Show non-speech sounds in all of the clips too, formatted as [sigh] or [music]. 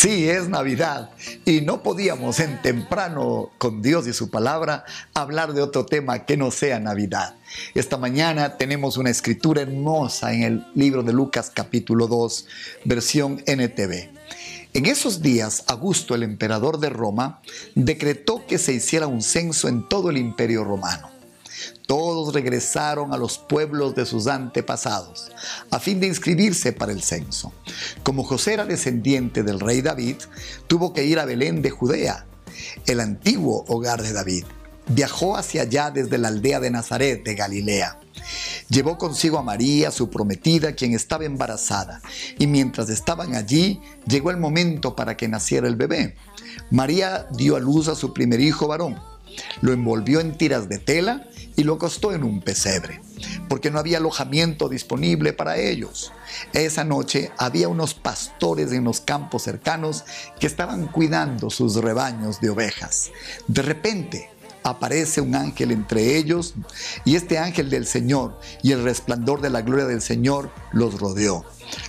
Sí, es Navidad y no podíamos en temprano con Dios y su palabra hablar de otro tema que no sea Navidad. Esta mañana tenemos una escritura hermosa en el libro de Lucas capítulo 2, versión NTV. En esos días, Augusto, el emperador de Roma, decretó que se hiciera un censo en todo el imperio romano. Todos regresaron a los pueblos de sus antepasados a fin de inscribirse para el censo. Como José era descendiente del rey David, tuvo que ir a Belén de Judea, el antiguo hogar de David. Viajó hacia allá desde la aldea de Nazaret de Galilea. Llevó consigo a María, su prometida, quien estaba embarazada, y mientras estaban allí, llegó el momento para que naciera el bebé. María dio a luz a su primer hijo varón, lo envolvió en tiras de tela y lo acostó en un pesebre, porque no había alojamiento disponible para ellos. Esa noche había unos pastores en los campos cercanos que estaban cuidando sus rebaños de ovejas. De repente, aparece un ángel entre ellos y este ángel del Señor y el resplandor de la gloria del Señor los rodeó.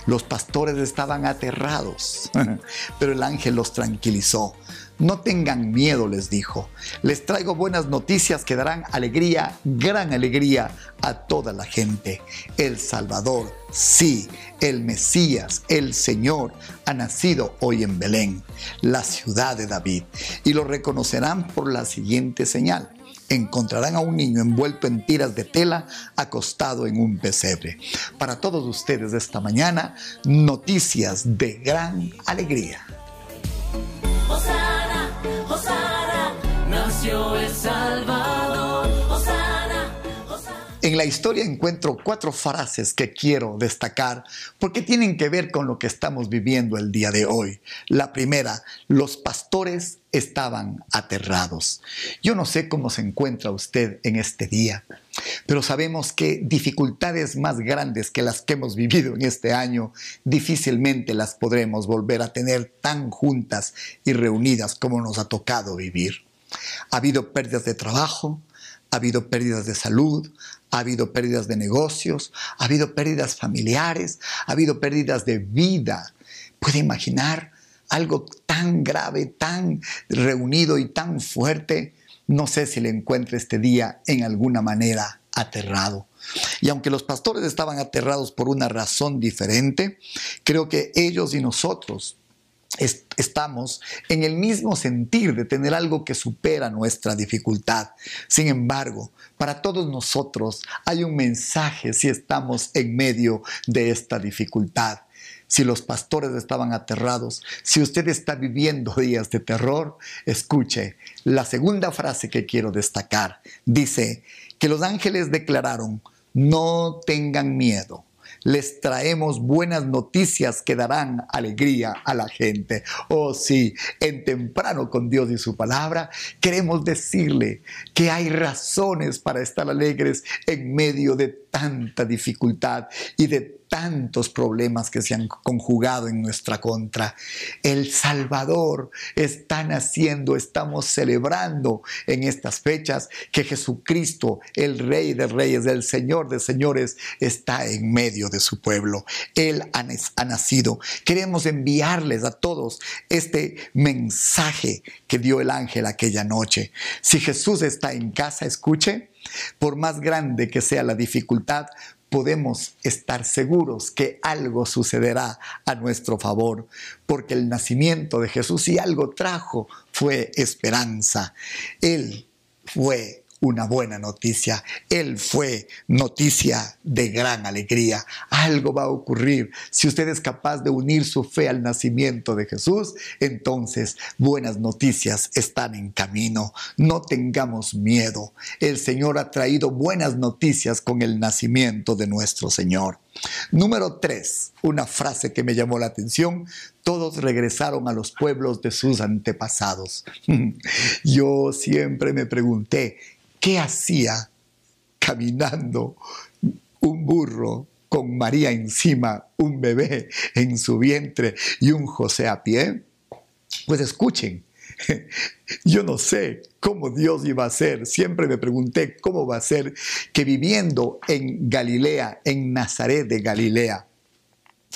Los pastores estaban aterrados, [laughs] pero el ángel los tranquilizó. No tengan miedo, les dijo. Les traigo buenas noticias que darán alegría, gran alegría a toda la gente. El Salvador, sí, el Mesías, el Señor, ha nacido hoy en Belén, la ciudad de David. Y lo reconocerán por la siguiente señal encontrarán a un niño envuelto en tiras de tela acostado en un pesebre. Para todos ustedes esta mañana, noticias de gran alegría. En la historia encuentro cuatro frases que quiero destacar porque tienen que ver con lo que estamos viviendo el día de hoy. La primera, los pastores estaban aterrados. Yo no sé cómo se encuentra usted en este día, pero sabemos que dificultades más grandes que las que hemos vivido en este año difícilmente las podremos volver a tener tan juntas y reunidas como nos ha tocado vivir. Ha habido pérdidas de trabajo, ha habido pérdidas de salud, ha habido pérdidas de negocios, ha habido pérdidas familiares, ha habido pérdidas de vida. ¿Puede imaginar algo tan grave, tan reunido y tan fuerte? No sé si le encuentre este día en alguna manera aterrado. Y aunque los pastores estaban aterrados por una razón diferente, creo que ellos y nosotros estamos en el mismo sentir de tener algo que supera nuestra dificultad. Sin embargo, para todos nosotros hay un mensaje si estamos en medio de esta dificultad. Si los pastores estaban aterrados, si usted está viviendo días de terror, escuche la segunda frase que quiero destacar. Dice que los ángeles declararon, no tengan miedo les traemos buenas noticias que darán alegría a la gente. Oh sí, en temprano con Dios y su palabra, queremos decirle que hay razones para estar alegres en medio de tanta dificultad y de tantos problemas que se han conjugado en nuestra contra. El Salvador está naciendo, estamos celebrando en estas fechas que Jesucristo, el Rey de Reyes, el Señor de Señores, está en medio de su pueblo. Él ha, nacido. Queremos enviarles a todos este mensaje que dio el ángel aquella noche. Si Jesús está en casa, escuche, por más grande que sea la dificultad, podemos estar seguros que algo sucederá a nuestro favor, porque el nacimiento de Jesús y algo trajo fue esperanza. Él fue una buena noticia. Él fue noticia de gran alegría. Algo va a ocurrir. Si usted es capaz de unir su fe al nacimiento de Jesús, entonces buenas noticias están en camino. No tengamos miedo. El Señor ha traído buenas noticias con el nacimiento de nuestro Señor. Número tres, una frase que me llamó la atención, todos regresaron a los pueblos de sus antepasados. [laughs] Yo siempre me pregunté, ¿Qué hacía caminando un burro con María encima, un bebé en su vientre y un José a pie? Pues escuchen, [laughs] yo no sé cómo Dios iba a ser. Siempre me pregunté cómo va a ser que viviendo en Galilea, en Nazaret de Galilea,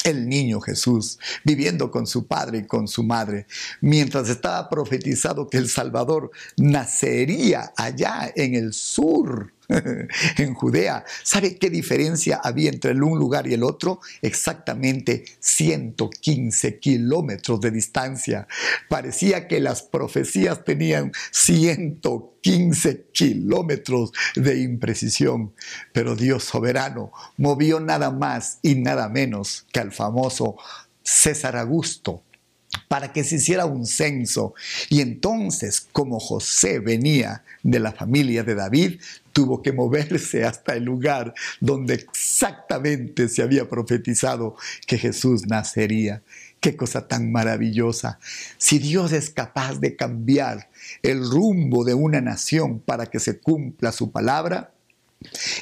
el niño Jesús, viviendo con su padre y con su madre, mientras estaba profetizado que el Salvador nacería allá en el sur [laughs] en Judea. ¿Sabe qué diferencia había entre un lugar y el otro? Exactamente 115 kilómetros de distancia. Parecía que las profecías tenían 115 kilómetros de imprecisión, pero Dios soberano movió nada más y nada menos que al famoso César Augusto para que se hiciera un censo. Y entonces, como José venía de la familia de David, tuvo que moverse hasta el lugar donde exactamente se había profetizado que Jesús nacería. Qué cosa tan maravillosa. Si Dios es capaz de cambiar el rumbo de una nación para que se cumpla su palabra,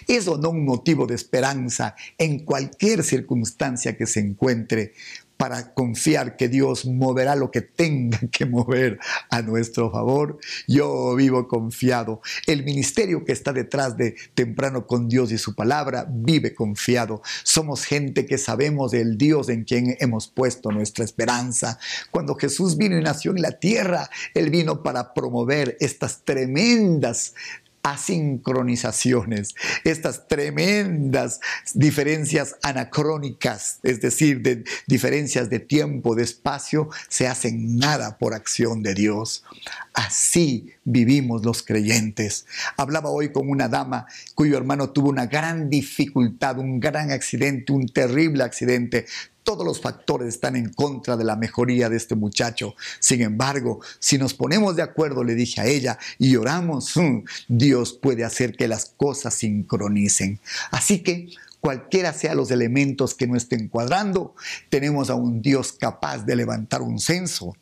¿Es o no un motivo de esperanza en cualquier circunstancia que se encuentre? Para confiar que Dios moverá lo que tenga [laughs] que mover a nuestro favor. Yo vivo confiado. El ministerio que está detrás de temprano con Dios y su palabra vive confiado. Somos gente que sabemos del Dios en quien hemos puesto nuestra esperanza. Cuando Jesús vino y nació en la tierra, Él vino para promover estas tremendas asincronizaciones, estas tremendas diferencias anacrónicas, es decir, de diferencias de tiempo, de espacio, se hacen nada por acción de Dios. Así vivimos los creyentes. Hablaba hoy con una dama cuyo hermano tuvo una gran dificultad, un gran accidente, un terrible accidente, todos los factores están en contra de la mejoría de este muchacho. Sin embargo, si nos ponemos de acuerdo, le dije a ella, y oramos, mm, Dios puede hacer que las cosas sincronicen. Así que cualquiera sea los elementos que no estén cuadrando, tenemos a un Dios capaz de levantar un censo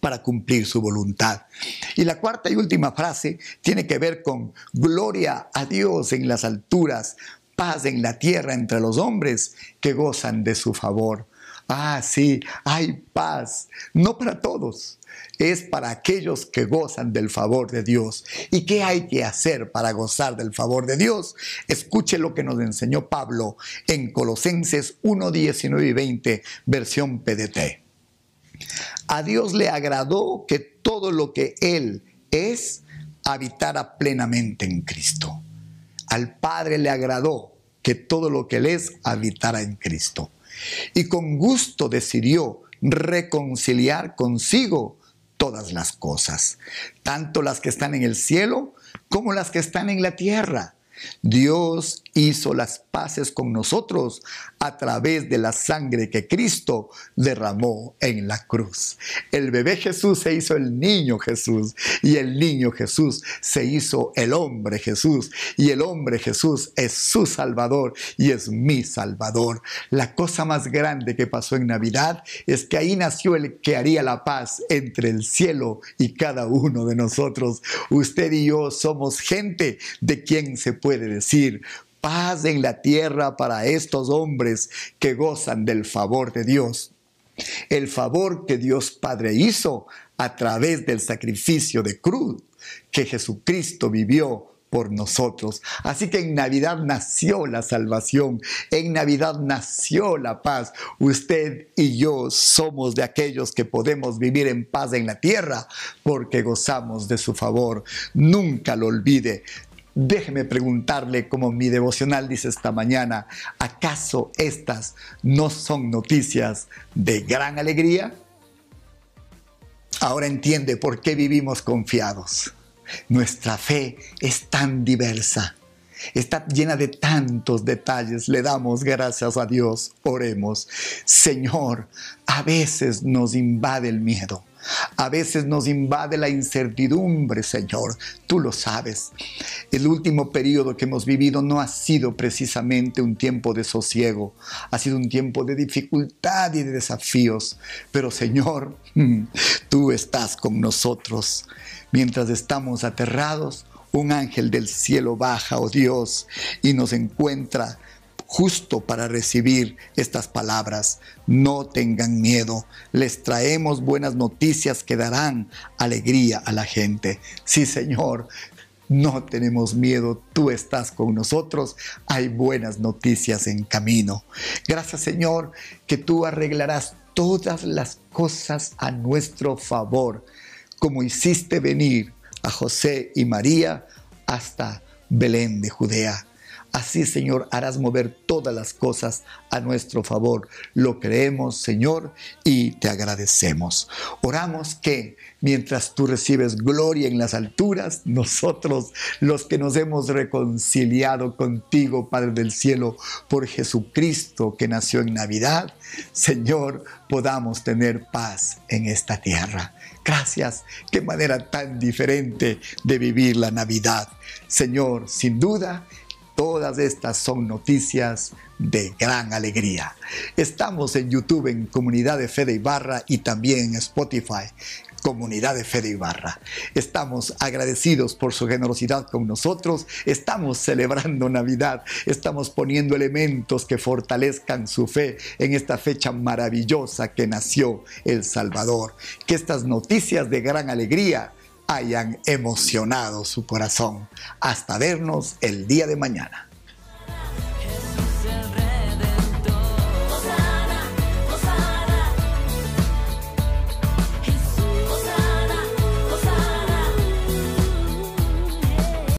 para cumplir su voluntad. Y la cuarta y última frase tiene que ver con gloria a Dios en las alturas, paz en la tierra entre los hombres que gozan de su favor. Ah, sí, hay paz, no para todos, es para aquellos que gozan del favor de Dios. ¿Y qué hay que hacer para gozar del favor de Dios? Escuche lo que nos enseñó Pablo en Colosenses 1, 19 y 20, versión PDT. A Dios le agradó que todo lo que Él es habitara plenamente en Cristo. Al Padre le agradó que todo lo que él es habitara en Cristo. Y con gusto decidió reconciliar consigo todas las cosas, tanto las que están en el cielo como las que están en la tierra Dios hizo las paces con nosotros a través de la sangre que Cristo derramó en la cruz. El bebé Jesús se hizo el niño Jesús y el niño Jesús se hizo el hombre Jesús y el hombre Jesús es su Salvador y es mi Salvador. La cosa más grande que pasó en Navidad es que ahí nació el que haría la paz entre el cielo y cada uno de nosotros. Usted y yo somos gente de quien se puede puede decir, paz en la tierra para estos hombres que gozan del favor de Dios. El favor que Dios Padre hizo a través del sacrificio de cruz que Jesucristo vivió por nosotros. Así que en Navidad nació la salvación, en Navidad nació la paz. Usted y yo somos de aquellos que podemos vivir en paz en la tierra porque gozamos de su favor. Nunca lo olvide. Déjeme preguntarle, como mi devocional dice esta mañana, ¿acaso estas no son noticias de gran alegría? Ahora entiende por qué vivimos confiados. Nuestra fe es tan diversa, está llena de tantos detalles. Le damos gracias a Dios, oremos. Señor, a veces nos invade el miedo a veces nos invade la incertidumbre, Señor. Tú lo sabes. El último periodo que hemos vivido no ha sido precisamente un tiempo de sosiego. Ha sido un tiempo de dificultad y de desafíos. Pero, Señor, [laughs] tú estás con nosotros. Mientras estamos aterrados, un ángel del cielo baja, oh Dios, y nos encuentra justo para recibir estas palabras. No tengan miedo, les traemos buenas noticias que darán alegría a la gente. Sí, Señor, No tenemos miedo, tú estás con nosotros. Hay buenas noticias en camino. Gracias Señor que tú arreglarás todas las cosas a nuestro favor, como hiciste venir a José y María hasta Belén de Judea. Así, Señor, harás mover todas las cosas a nuestro favor. Lo creemos, Señor, y te agradecemos. Oramos que mientras tú recibes gloria en las alturas, nosotros, los que nos hemos reconciliado contigo, Padre del cielo, por Jesucristo que nació en Navidad, Señor, podamos tener paz en esta tierra. Gracias, qué manera tan diferente de vivir la Navidad. Señor, sin duda, Todas estas son noticias de gran alegría. Estamos en YouTube en Comunidad de Fe de Ibarra y también en Spotify. Comunidad de Fe de Ibarra. Estamos agradecidos por su generosidad con nosotros. Estamos celebrando Navidad. Estamos poniendo elementos que fortalezcan su fe en esta fecha maravillosa que nació el Salvador. Que estas noticias de gran alegría hayan emocionado su corazón. Hasta vernos el día de mañana.